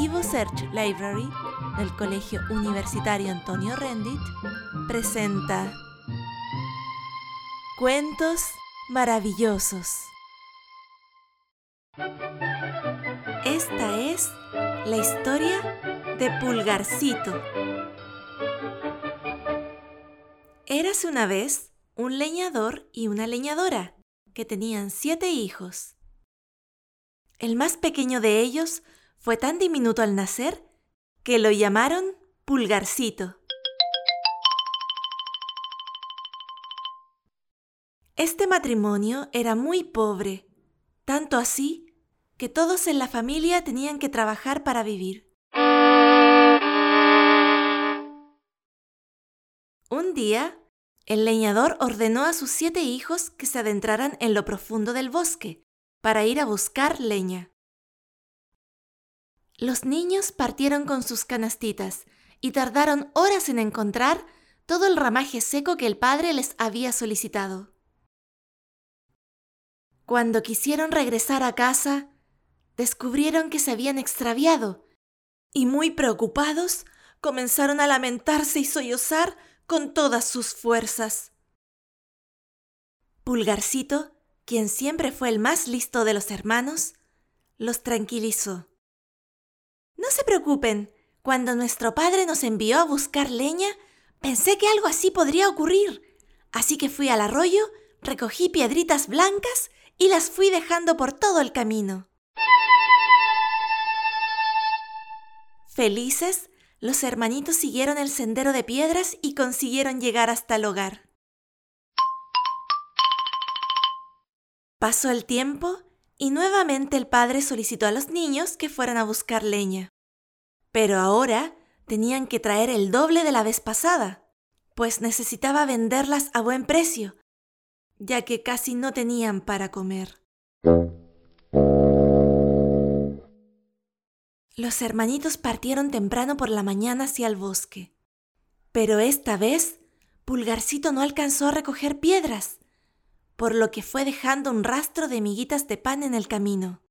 Evo Search Library del Colegio Universitario Antonio Rendit presenta Cuentos maravillosos. Esta es la historia de Pulgarcito. Érase una vez un leñador y una leñadora que tenían siete hijos. El más pequeño de ellos fue tan diminuto al nacer que lo llamaron Pulgarcito. Este matrimonio era muy pobre, tanto así que todos en la familia tenían que trabajar para vivir. Un día, el leñador ordenó a sus siete hijos que se adentraran en lo profundo del bosque para ir a buscar leña. Los niños partieron con sus canastitas y tardaron horas en encontrar todo el ramaje seco que el padre les había solicitado. Cuando quisieron regresar a casa, descubrieron que se habían extraviado y muy preocupados comenzaron a lamentarse y sollozar con todas sus fuerzas. Pulgarcito, quien siempre fue el más listo de los hermanos, los tranquilizó. No se preocupen, cuando nuestro padre nos envió a buscar leña, pensé que algo así podría ocurrir. Así que fui al arroyo, recogí piedritas blancas y las fui dejando por todo el camino. Felices, los hermanitos siguieron el sendero de piedras y consiguieron llegar hasta el hogar. Pasó el tiempo y nuevamente el padre solicitó a los niños que fueran a buscar leña. Pero ahora tenían que traer el doble de la vez pasada, pues necesitaba venderlas a buen precio, ya que casi no tenían para comer. Los hermanitos partieron temprano por la mañana hacia el bosque, pero esta vez Pulgarcito no alcanzó a recoger piedras, por lo que fue dejando un rastro de miguitas de pan en el camino.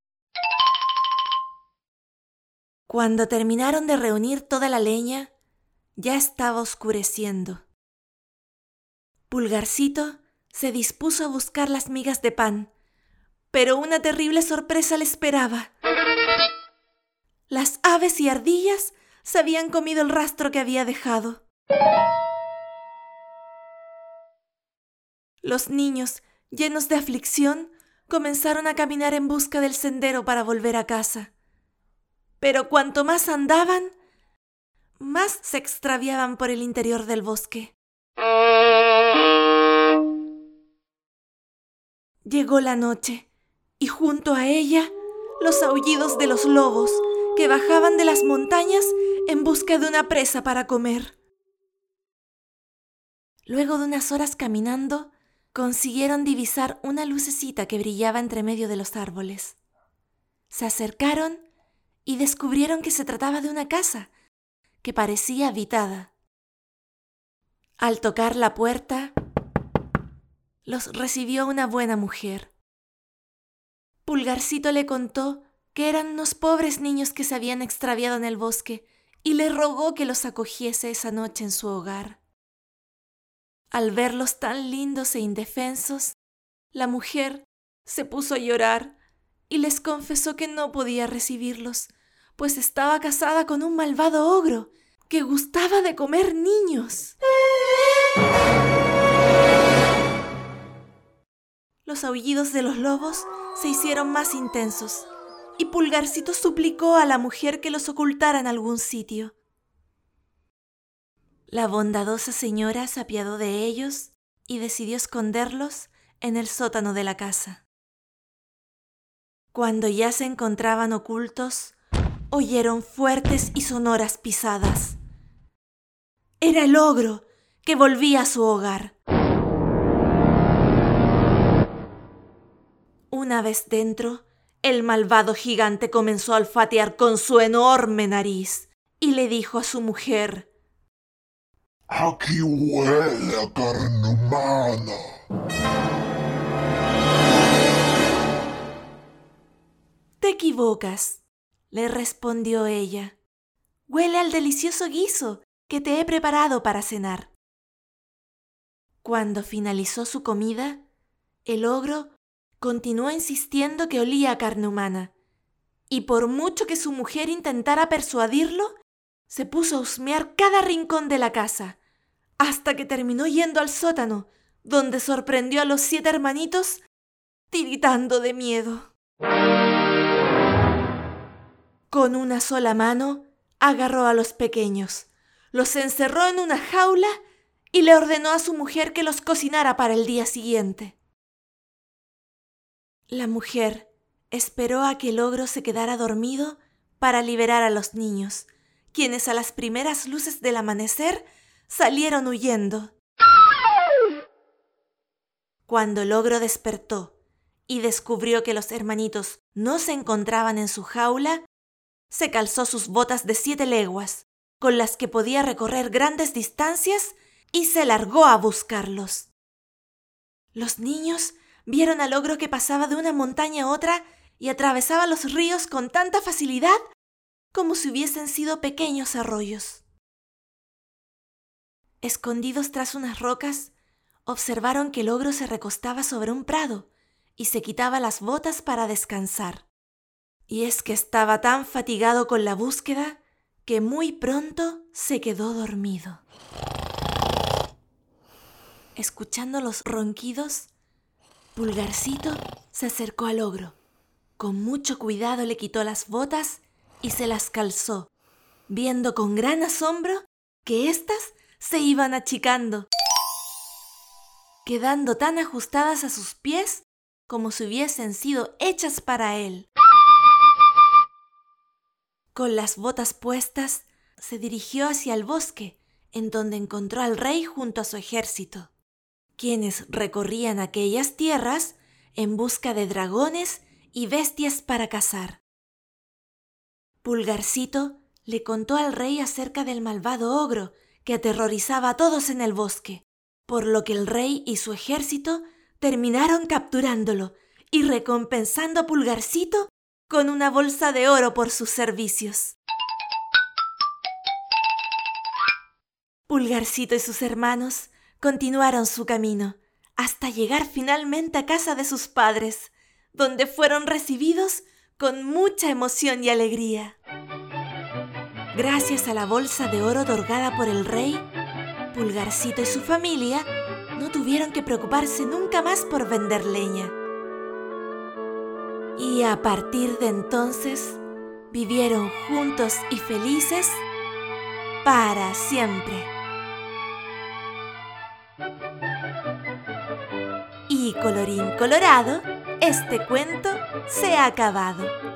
Cuando terminaron de reunir toda la leña, ya estaba oscureciendo. Pulgarcito se dispuso a buscar las migas de pan, pero una terrible sorpresa le esperaba. Las aves y ardillas se habían comido el rastro que había dejado. Los niños, llenos de aflicción, comenzaron a caminar en busca del sendero para volver a casa. Pero cuanto más andaban, más se extraviaban por el interior del bosque. Llegó la noche y junto a ella los aullidos de los lobos que bajaban de las montañas en busca de una presa para comer. Luego de unas horas caminando, consiguieron divisar una lucecita que brillaba entre medio de los árboles. Se acercaron y descubrieron que se trataba de una casa que parecía habitada. Al tocar la puerta, los recibió una buena mujer. Pulgarcito le contó que eran unos pobres niños que se habían extraviado en el bosque y le rogó que los acogiese esa noche en su hogar. Al verlos tan lindos e indefensos, la mujer se puso a llorar y les confesó que no podía recibirlos, pues estaba casada con un malvado ogro que gustaba de comer niños. Los aullidos de los lobos se hicieron más intensos y Pulgarcito suplicó a la mujer que los ocultara en algún sitio. La bondadosa señora se apiadó de ellos y decidió esconderlos en el sótano de la casa. Cuando ya se encontraban ocultos, oyeron fuertes y sonoras pisadas. Era el ogro que volvía a su hogar. Una vez dentro, el malvado gigante comenzó a olfatear con su enorme nariz y le dijo a su mujer, Aquí huele a carne humana. Te equivocas. le respondió ella. Huele al delicioso guiso que te he preparado para cenar. Cuando finalizó su comida, el ogro continuó insistiendo que olía a carne humana, y por mucho que su mujer intentara persuadirlo, se puso a husmear cada rincón de la casa, hasta que terminó yendo al sótano, donde sorprendió a los siete hermanitos tiritando de miedo. Con una sola mano agarró a los pequeños, los encerró en una jaula y le ordenó a su mujer que los cocinara para el día siguiente. La mujer esperó a que el ogro se quedara dormido para liberar a los niños, quienes a las primeras luces del amanecer salieron huyendo. Cuando el ogro despertó y descubrió que los hermanitos no se encontraban en su jaula, se calzó sus botas de siete leguas, con las que podía recorrer grandes distancias, y se largó a buscarlos. Los niños vieron al ogro que pasaba de una montaña a otra y atravesaba los ríos con tanta facilidad como si hubiesen sido pequeños arroyos. Escondidos tras unas rocas, observaron que el ogro se recostaba sobre un prado y se quitaba las botas para descansar. Y es que estaba tan fatigado con la búsqueda que muy pronto se quedó dormido. Escuchando los ronquidos, Pulgarcito se acercó al ogro. Con mucho cuidado le quitó las botas y se las calzó, viendo con gran asombro que éstas se iban achicando, quedando tan ajustadas a sus pies como si hubiesen sido hechas para él. Con las botas puestas, se dirigió hacia el bosque, en donde encontró al rey junto a su ejército, quienes recorrían aquellas tierras en busca de dragones y bestias para cazar. Pulgarcito le contó al rey acerca del malvado ogro que aterrorizaba a todos en el bosque, por lo que el rey y su ejército terminaron capturándolo y recompensando a Pulgarcito con una bolsa de oro por sus servicios. Pulgarcito y sus hermanos continuaron su camino hasta llegar finalmente a casa de sus padres, donde fueron recibidos con mucha emoción y alegría. Gracias a la bolsa de oro otorgada por el rey, Pulgarcito y su familia no tuvieron que preocuparse nunca más por vender leña. Y a partir de entonces vivieron juntos y felices para siempre. Y colorín colorado, este cuento se ha acabado.